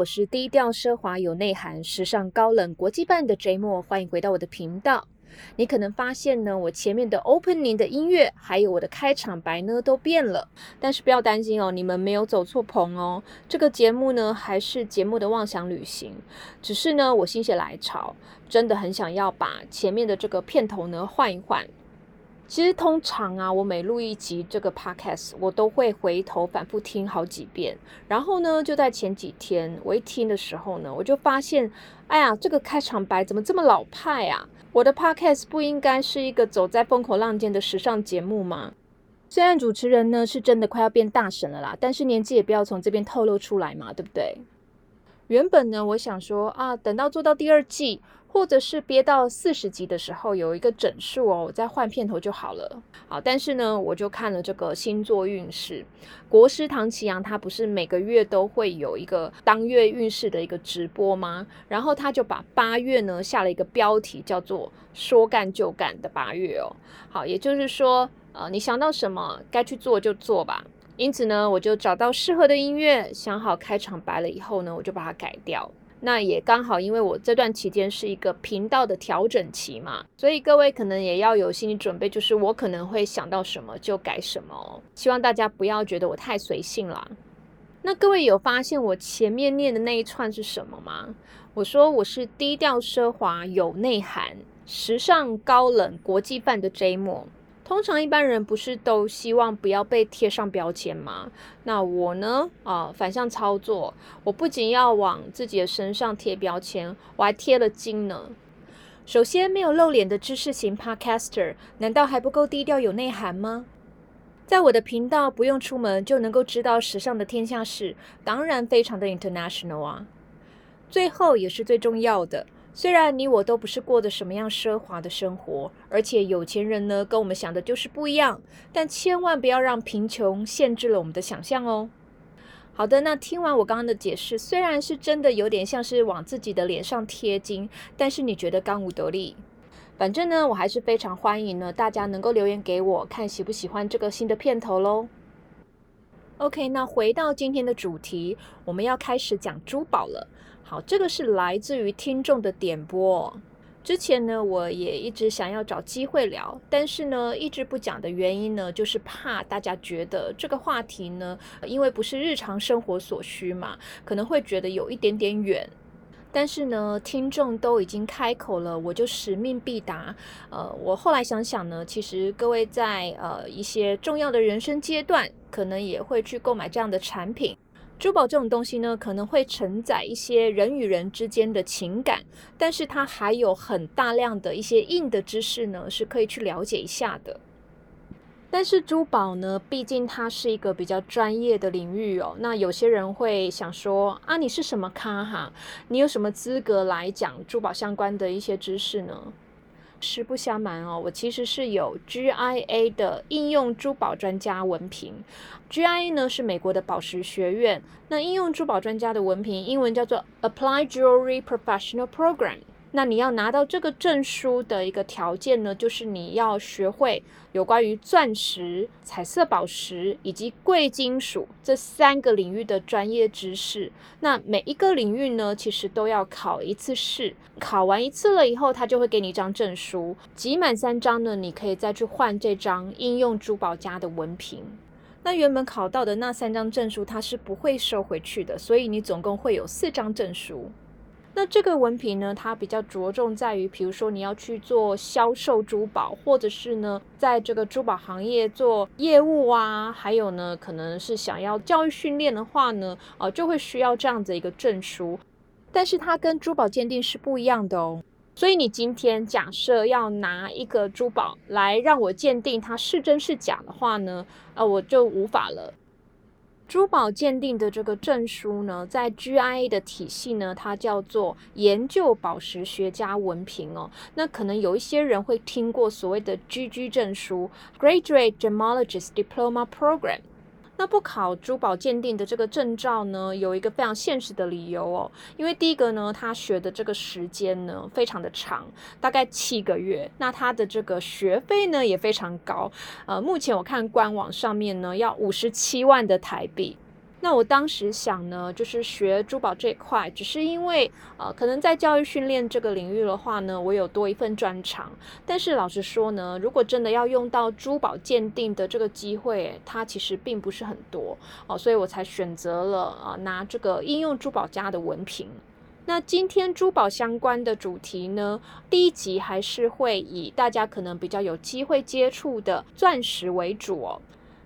我是低调奢华有内涵、时尚高冷国际范的 J 莫，欢迎回到我的频道。你可能发现呢，我前面的 opening 的音乐，还有我的开场白呢，都变了。但是不要担心哦，你们没有走错棚哦。这个节目呢，还是节目的妄想旅行，只是呢，我心血来潮，真的很想要把前面的这个片头呢换一换。其实通常啊，我每录一集这个 podcast，我都会回头反复听好几遍。然后呢，就在前几天我一听的时候呢，我就发现，哎呀，这个开场白怎么这么老派啊？我的 podcast 不应该是一个走在风口浪尖的时尚节目吗？虽然主持人呢是真的快要变大神了啦，但是年纪也不要从这边透露出来嘛，对不对？原本呢，我想说啊，等到做到第二季。或者是憋到四十集的时候有一个整数哦，我再换片头就好了。好，但是呢，我就看了这个星座运势，国师唐奇阳他不是每个月都会有一个当月运势的一个直播吗？然后他就把八月呢下了一个标题叫做“说干就干”的八月哦。好，也就是说，呃，你想到什么该去做就做吧。因此呢，我就找到适合的音乐，想好开场白了以后呢，我就把它改掉。那也刚好，因为我这段期间是一个频道的调整期嘛，所以各位可能也要有心理准备，就是我可能会想到什么就改什么。希望大家不要觉得我太随性啦。那各位有发现我前面念的那一串是什么吗？我说我是低调奢华有内涵、时尚高冷国际范的 J 莫。通常一般人不是都希望不要被贴上标签吗？那我呢？啊，反向操作，我不仅要往自己的身上贴标签，我还贴了金呢。首先，没有露脸的知识型 Podcaster，难道还不够低调有内涵吗？在我的频道，不用出门就能够知道时尚的天下事，当然非常的 international 啊。最后也是最重要的。虽然你我都不是过的什么样奢华的生活，而且有钱人呢跟我们想的就是不一样，但千万不要让贫穷限制了我们的想象哦。好的，那听完我刚刚的解释，虽然是真的有点像是往自己的脸上贴金，但是你觉得刚无得力？反正呢，我还是非常欢迎呢，大家能够留言给我，看喜不喜欢这个新的片头喽。OK，那回到今天的主题，我们要开始讲珠宝了。好，这个是来自于听众的点播。之前呢，我也一直想要找机会聊，但是呢，一直不讲的原因呢，就是怕大家觉得这个话题呢，因为不是日常生活所需嘛，可能会觉得有一点点远。但是呢，听众都已经开口了，我就使命必达。呃，我后来想想呢，其实各位在呃一些重要的人生阶段，可能也会去购买这样的产品。珠宝这种东西呢，可能会承载一些人与人之间的情感，但是它还有很大量的一些硬的知识呢，是可以去了解一下的。但是珠宝呢，毕竟它是一个比较专业的领域哦。那有些人会想说啊，你是什么咖哈？你有什么资格来讲珠宝相关的一些知识呢？实不相瞒哦，我其实是有 GIA 的应用珠宝专家文凭。GIA 呢是美国的宝石学院，那应用珠宝专家的文凭，英文叫做 Applied Jewelry Professional Program。那你要拿到这个证书的一个条件呢，就是你要学会有关于钻石、彩色宝石以及贵金属这三个领域的专业知识。那每一个领域呢，其实都要考一次试，考完一次了以后，他就会给你一张证书。集满三张呢，你可以再去换这张应用珠宝家的文凭。那原本考到的那三张证书，它是不会收回去的，所以你总共会有四张证书。那这个文凭呢，它比较着重在于，比如说你要去做销售珠宝，或者是呢，在这个珠宝行业做业务啊，还有呢，可能是想要教育训练的话呢，啊，就会需要这样子一个证书。但是它跟珠宝鉴定是不一样的哦。所以你今天假设要拿一个珠宝来让我鉴定它是真是假的话呢，啊，我就无法了。珠宝鉴定的这个证书呢，在 GIA 的体系呢，它叫做研究宝石学家文凭哦。那可能有一些人会听过所谓的 GG 证书 （Graduate Gemologist Diploma Program）。那不考珠宝鉴定的这个证照呢，有一个非常现实的理由哦，因为第一个呢，他学的这个时间呢非常的长，大概七个月，那他的这个学费呢也非常高，呃，目前我看官网上面呢要五十七万的台币。那我当时想呢，就是学珠宝这一块，只是因为呃，可能在教育训练这个领域的话呢，我有多一份专长。但是老实说呢，如果真的要用到珠宝鉴定的这个机会，它其实并不是很多哦，所以我才选择了啊拿这个应用珠宝家的文凭。那今天珠宝相关的主题呢，第一集还是会以大家可能比较有机会接触的钻石为主哦。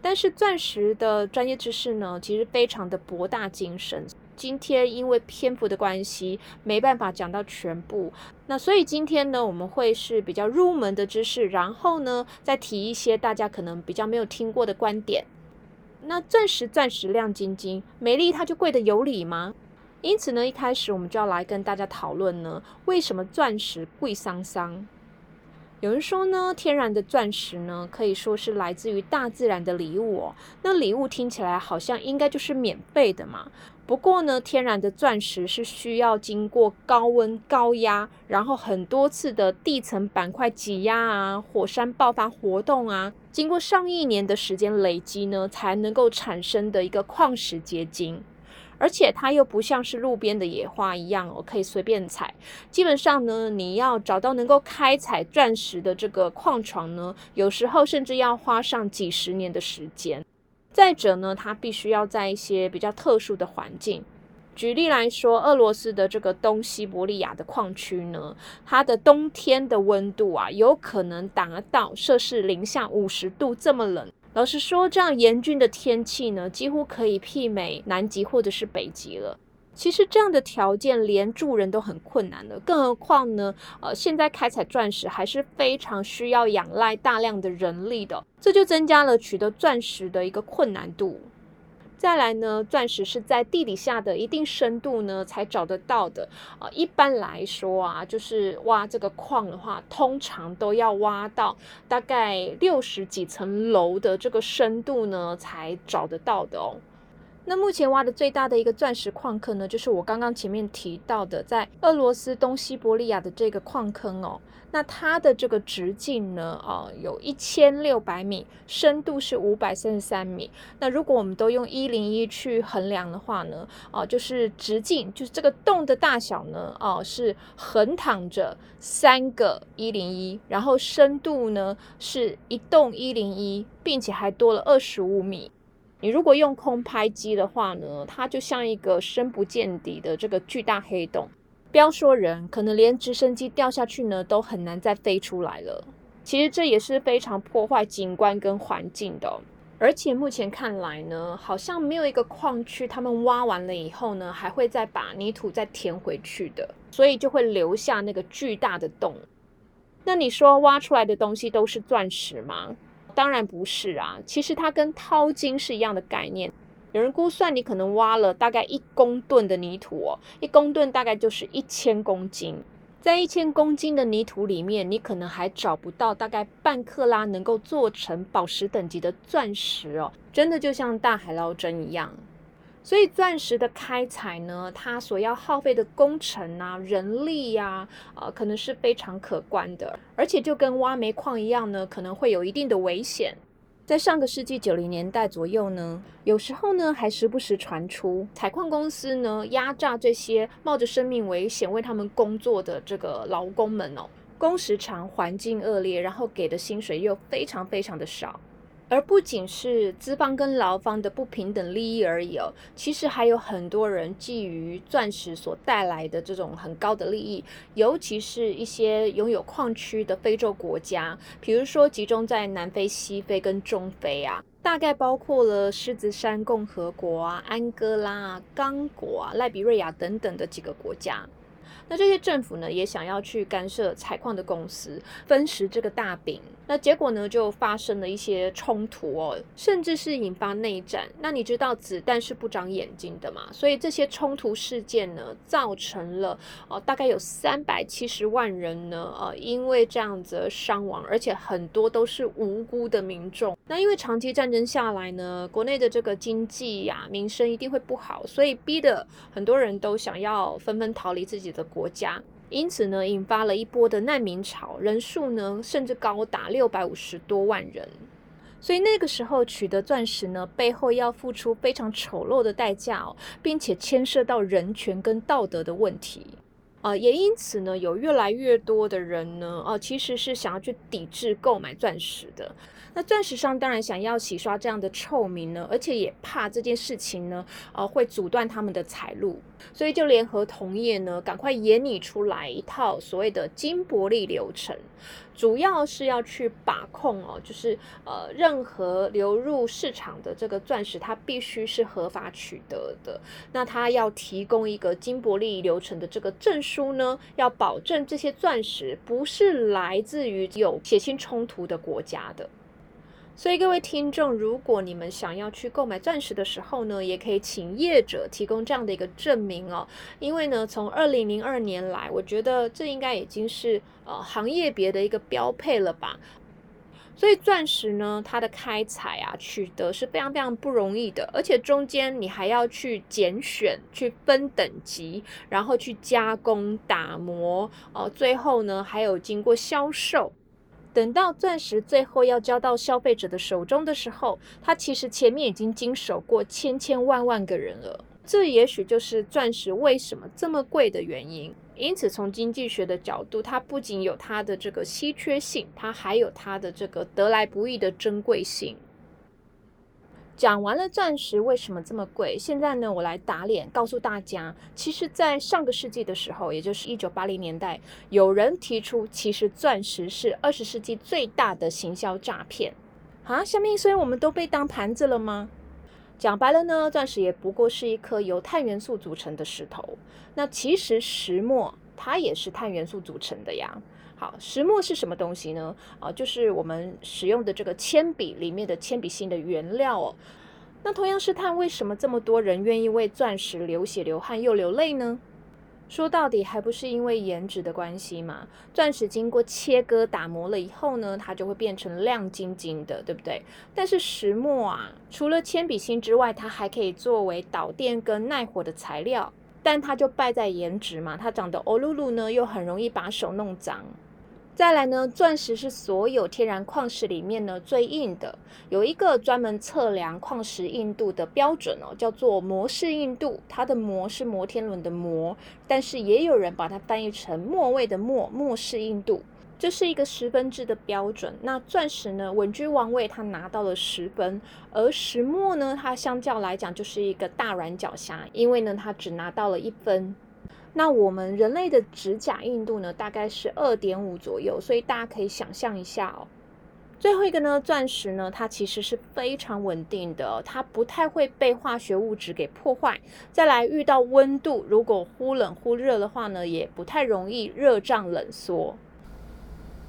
但是钻石的专业知识呢，其实非常的博大精深。今天因为篇幅的关系，没办法讲到全部。那所以今天呢，我们会是比较入门的知识，然后呢，再提一些大家可能比较没有听过的观点。那钻石钻石亮晶晶，美丽它就贵的有理吗？因此呢，一开始我们就要来跟大家讨论呢，为什么钻石贵桑桑？有人说呢，天然的钻石呢，可以说是来自于大自然的礼物哦。那礼物听起来好像应该就是免费的嘛。不过呢，天然的钻石是需要经过高温高压，然后很多次的地层板块挤压啊，火山爆发活动啊，经过上亿年的时间累积呢，才能够产生的一个矿石结晶。而且它又不像是路边的野花一样哦，可以随便采。基本上呢，你要找到能够开采钻石的这个矿床呢，有时候甚至要花上几十年的时间。再者呢，它必须要在一些比较特殊的环境。举例来说，俄罗斯的这个东西伯利亚的矿区呢，它的冬天的温度啊，有可能达到摄氏零下五十度这么冷。老实说，这样严峻的天气呢，几乎可以媲美南极或者是北极了。其实这样的条件连住人都很困难的，更何况呢？呃，现在开采钻石还是非常需要仰赖大量的人力的，这就增加了取得钻石的一个困难度。再来呢，钻石是在地底下的一定深度呢才找得到的啊。一般来说啊，就是挖这个矿的话，通常都要挖到大概六十几层楼的这个深度呢才找得到的哦。那目前挖的最大的一个钻石矿坑呢，就是我刚刚前面提到的，在俄罗斯东西伯利亚的这个矿坑哦。那它的这个直径呢，啊，有一千六百米，深度是五百三十三米。那如果我们都用一零一去衡量的话呢，啊，就是直径，就是这个洞的大小呢，哦，是横躺着三个一零一，然后深度呢是一洞一零一，并且还多了二十五米。你如果用空拍机的话呢，它就像一个深不见底的这个巨大黑洞。不要说人，可能连直升机掉下去呢，都很难再飞出来了。其实这也是非常破坏景观跟环境的。而且目前看来呢，好像没有一个矿区，他们挖完了以后呢，还会再把泥土再填回去的，所以就会留下那个巨大的洞。那你说挖出来的东西都是钻石吗？当然不是啊，其实它跟淘金是一样的概念。有人估算，你可能挖了大概一公吨的泥土哦，一公吨大概就是一千公斤。在一千公斤的泥土里面，你可能还找不到大概半克拉能够做成宝石等级的钻石哦，真的就像大海捞针一样。所以钻石的开采呢，它所要耗费的工程啊、人力呀，呃，可能是非常可观的，而且就跟挖煤矿一样呢，可能会有一定的危险。在上个世纪九零年代左右呢，有时候呢还时不时传出采矿公司呢压榨这些冒着生命危险为他们工作的这个劳工们哦，工时长、环境恶劣，然后给的薪水又非常非常的少。而不仅是资方跟劳方的不平等利益而已哦，其实还有很多人觊觎钻石所带来的这种很高的利益，尤其是一些拥有矿区的非洲国家，比如说集中在南非、西非跟中非啊，大概包括了狮子山共和国啊、安哥拉啊、刚果啊、赖比瑞亚等等的几个国家。那这些政府呢，也想要去干涉采矿的公司，分食这个大饼。那结果呢，就发生了一些冲突哦，甚至是引发内战。那你知道子弹是不长眼睛的嘛？所以这些冲突事件呢，造成了哦，大概有三百七十万人呢，呃，因为这样子伤亡，而且很多都是无辜的民众。那因为长期战争下来呢，国内的这个经济呀、民生一定会不好，所以逼得很多人都想要纷纷逃离自己的国家。因此呢，引发了一波的难民潮，人数呢甚至高达六百五十多万人。所以那个时候取得钻石呢，背后要付出非常丑陋的代价哦，并且牵涉到人权跟道德的问题。啊，也因此呢，有越来越多的人呢，哦，其实是想要去抵制购买钻石的。那钻石商当然想要洗刷这样的臭名呢，而且也怕这件事情呢，呃，会阻断他们的财路，所以就联合同业呢，赶快研拟出来一套所谓的金伯利流程，主要是要去把控哦，就是呃，任何流入市场的这个钻石，它必须是合法取得的。那它要提供一个金伯利流程的这个证书呢，要保证这些钻石不是来自于有血腥冲突的国家的。所以各位听众，如果你们想要去购买钻石的时候呢，也可以请业者提供这样的一个证明哦。因为呢，从二零零二年来，我觉得这应该已经是呃行业别的一个标配了吧。所以钻石呢，它的开采啊，取得是非常非常不容易的，而且中间你还要去拣选、去分等级，然后去加工、打磨，哦，最后呢还有经过销售。等到钻石最后要交到消费者的手中的时候，它其实前面已经经手过千千万万个人了。这也许就是钻石为什么这么贵的原因。因此，从经济学的角度，它不仅有它的这个稀缺性，它还有它的这个得来不易的珍贵性。讲完了钻石为什么这么贵，现在呢，我来打脸，告诉大家，其实，在上个世纪的时候，也就是一九八零年代，有人提出，其实钻石是二十世纪最大的行销诈骗啊！下面，所以我们都被当盘子了吗？讲白了呢，钻石也不过是一颗由碳元素组成的石头。那其实石墨它也是碳元素组成的呀。好，石墨是什么东西呢？啊，就是我们使用的这个铅笔里面的铅笔芯的原料哦。那同样是碳，为什么这么多人愿意为钻石流血、流汗又流泪呢？说到底，还不是因为颜值的关系嘛？钻石经过切割、打磨了以后呢，它就会变成亮晶晶的，对不对？但是石墨啊，除了铅笔芯之外，它还可以作为导电跟耐火的材料，但它就败在颜值嘛。它长得欧噜噜呢，又很容易把手弄脏。再来呢，钻石是所有天然矿石里面呢最硬的，有一个专门测量矿石硬度的标准哦，叫做摩氏硬度。它的摩是摩天轮的摩，但是也有人把它翻译成末位的末，末氏硬度，这是一个十分制的标准。那钻石呢稳居王位，它拿到了十分，而石墨呢，它相较来讲就是一个大软脚虾，因为呢它只拿到了一分。那我们人类的指甲硬度呢，大概是二点五左右，所以大家可以想象一下哦。最后一个呢，钻石呢，它其实是非常稳定的，它不太会被化学物质给破坏。再来遇到温度，如果忽冷忽热的话呢，也不太容易热胀冷缩。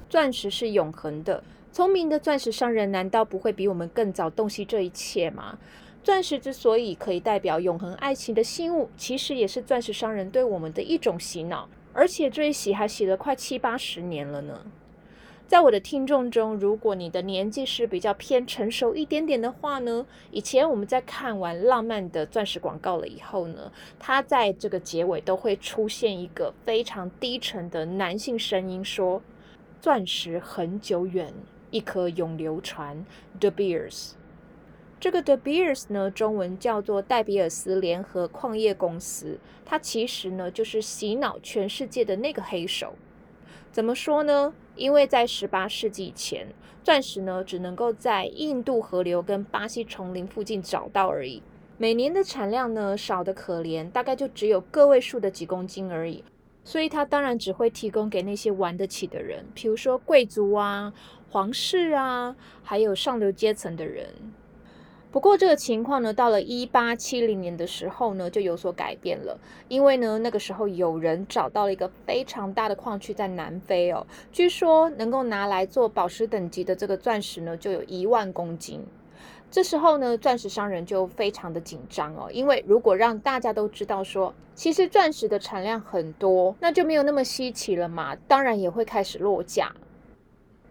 钻石是永恒的，聪明的钻石商人难道不会比我们更早洞悉这一切吗？钻石之所以可以代表永恒爱情的信物，其实也是钻石商人对我们的一种洗脑，而且这一洗还洗了快七八十年了呢。在我的听众中，如果你的年纪是比较偏成熟一点点的话呢，以前我们在看完浪漫的钻石广告了以后呢，它在这个结尾都会出现一个非常低沉的男性声音说：“钻石很久远，一颗永流传。” The Beers。这个 De Beers 呢，中文叫做戴比尔斯联合矿业公司，它其实呢就是洗脑全世界的那个黑手。怎么说呢？因为在十八世纪前，钻石呢只能够在印度河流跟巴西丛林附近找到而已，每年的产量呢少得可怜，大概就只有个位数的几公斤而已。所以它当然只会提供给那些玩得起的人，比如说贵族啊、皇室啊，还有上流阶层的人。不过这个情况呢，到了一八七零年的时候呢，就有所改变了。因为呢，那个时候有人找到了一个非常大的矿区在南非哦，据说能够拿来做宝石等级的这个钻石呢，就有一万公斤。这时候呢，钻石商人就非常的紧张哦，因为如果让大家都知道说，其实钻石的产量很多，那就没有那么稀奇了嘛，当然也会开始落价。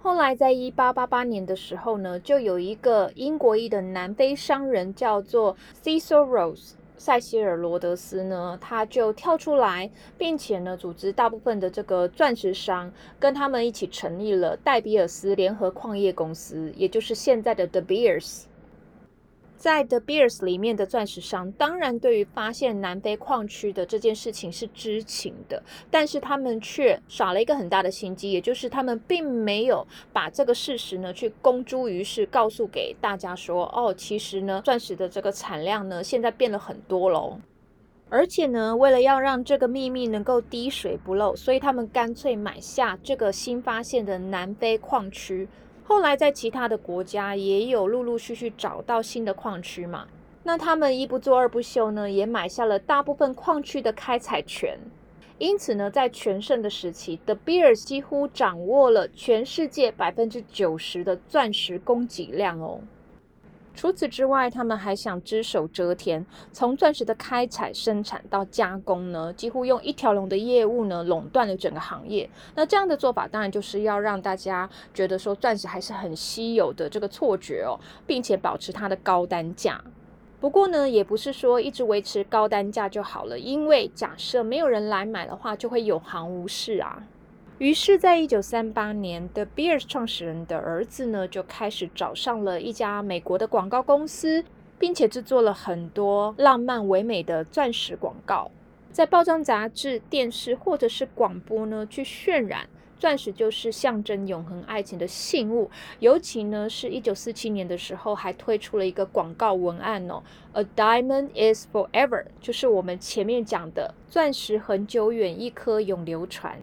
后来，在一八八八年的时候呢，就有一个英国裔的南非商人叫做 Cecil Rose，塞西尔罗德斯呢，他就跳出来，并且呢，组织大部分的这个钻石商，跟他们一起成立了戴比尔斯联合矿业公司，也就是现在的 De Beers。在 The Beers 里面的钻石商，当然对于发现南非矿区的这件事情是知情的，但是他们却耍了一个很大的心机，也就是他们并没有把这个事实呢去公诸于世，告诉给大家说，哦，其实呢，钻石的这个产量呢现在变了很多喽，而且呢，为了要让这个秘密能够滴水不漏，所以他们干脆买下这个新发现的南非矿区。后来在其他的国家也有陆陆续续找到新的矿区嘛，那他们一不做二不休呢，也买下了大部分矿区的开采权。因此呢，在全盛的时期，The Beers 几乎掌握了全世界百分之九十的钻石供给量哦。除此之外，他们还想只手遮天，从钻石的开采、生产到加工呢，几乎用一条龙的业务呢，垄断了整个行业。那这样的做法，当然就是要让大家觉得说钻石还是很稀有的这个错觉哦，并且保持它的高单价。不过呢，也不是说一直维持高单价就好了，因为假设没有人来买的话，就会有行无市啊。于是，在一九三八年的 Beers 创始人的儿子呢，就开始找上了一家美国的广告公司，并且制作了很多浪漫唯美的钻石广告，在报章、杂志、电视或者是广播呢，去渲染钻石就是象征永恒爱情的信物。尤其呢，是一九四七年的时候，还推出了一个广告文案哦，“A diamond is forever”，就是我们前面讲的钻石很久远，一颗永流传。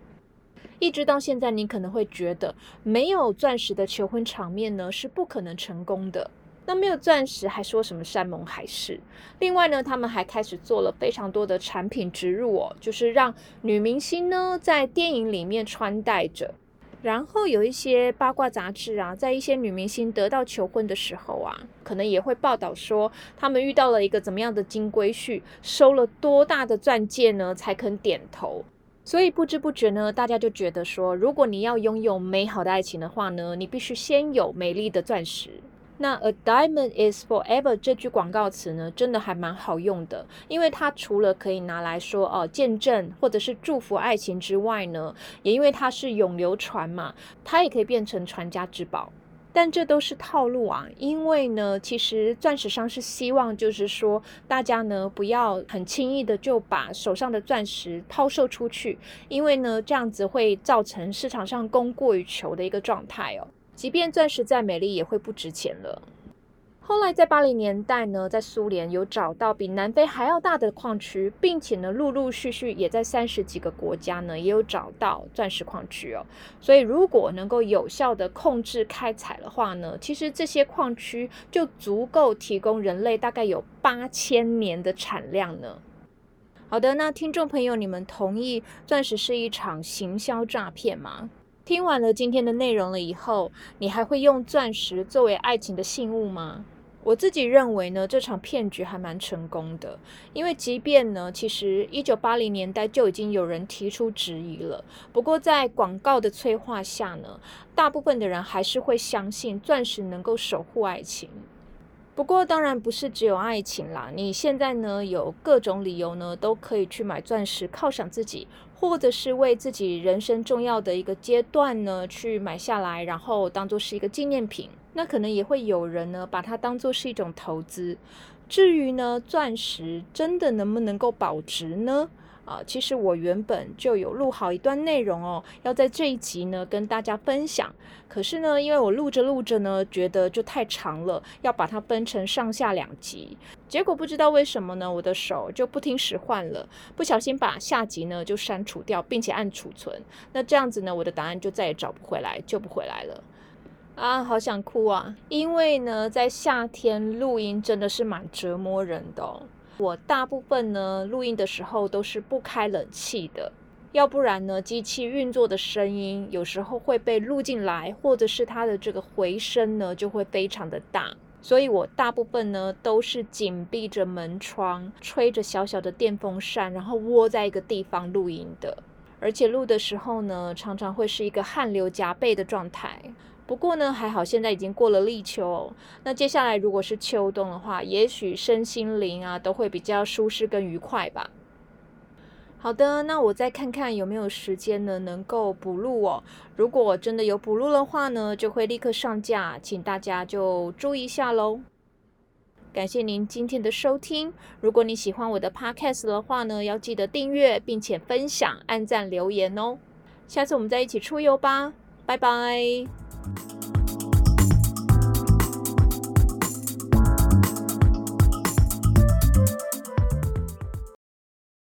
一直到现在，你可能会觉得没有钻石的求婚场面呢是不可能成功的。那没有钻石还说什么山盟海誓？另外呢，他们还开始做了非常多的产品植入哦，就是让女明星呢在电影里面穿戴着。然后有一些八卦杂志啊，在一些女明星得到求婚的时候啊，可能也会报道说他们遇到了一个怎么样的金龟婿，收了多大的钻戒呢才肯点头。所以不知不觉呢，大家就觉得说，如果你要拥有美好的爱情的话呢，你必须先有美丽的钻石。那 "A diamond is forever" 这句广告词呢，真的还蛮好用的，因为它除了可以拿来说哦见证或者是祝福爱情之外呢，也因为它是永流传嘛，它也可以变成传家之宝。但这都是套路啊，因为呢，其实钻石商是希望，就是说大家呢不要很轻易的就把手上的钻石抛售出去，因为呢这样子会造成市场上供过于求的一个状态哦。即便钻石再美丽，也会不值钱了。后来在八零年代呢，在苏联有找到比南非还要大的矿区，并且呢，陆陆续续也在三十几个国家呢，也有找到钻石矿区哦。所以如果能够有效的控制开采的话呢，其实这些矿区就足够提供人类大概有八千年的产量呢。好的，那听众朋友，你们同意钻石是一场行销诈骗吗？听完了今天的内容了以后，你还会用钻石作为爱情的信物吗？我自己认为呢，这场骗局还蛮成功的，因为即便呢，其实一九八零年代就已经有人提出质疑了。不过在广告的催化下呢，大部分的人还是会相信钻石能够守护爱情。不过当然不是只有爱情啦，你现在呢有各种理由呢，都可以去买钻石犒赏自己。或者是为自己人生重要的一个阶段呢，去买下来，然后当做是一个纪念品。那可能也会有人呢，把它当做是一种投资。至于呢，钻石真的能不能够保值呢？啊，其实我原本就有录好一段内容哦，要在这一集呢跟大家分享。可是呢，因为我录着录着呢，觉得就太长了，要把它分成上下两集。结果不知道为什么呢，我的手就不听使唤了，不小心把下集呢就删除掉，并且按储存。那这样子呢，我的答案就再也找不回来，救不回来了。啊，好想哭啊！因为呢，在夏天录音真的是蛮折磨人的。我大部分呢录音的时候都是不开冷气的，要不然呢机器运作的声音有时候会被录进来，或者是它的这个回声呢就会非常的大，所以我大部分呢都是紧闭着门窗，吹着小小的电风扇，然后窝在一个地方录音的，而且录的时候呢常常会是一个汗流浃背的状态。不过呢，还好现在已经过了立秋哦。那接下来如果是秋冬的话，也许身心灵啊都会比较舒适跟愉快吧。好的，那我再看看有没有时间呢，能够补录哦。如果真的有补录的话呢，就会立刻上架，请大家就注意一下喽。感谢您今天的收听。如果你喜欢我的 podcast 的话呢，要记得订阅，并且分享、按赞、留言哦。下次我们再一起出游吧，拜拜。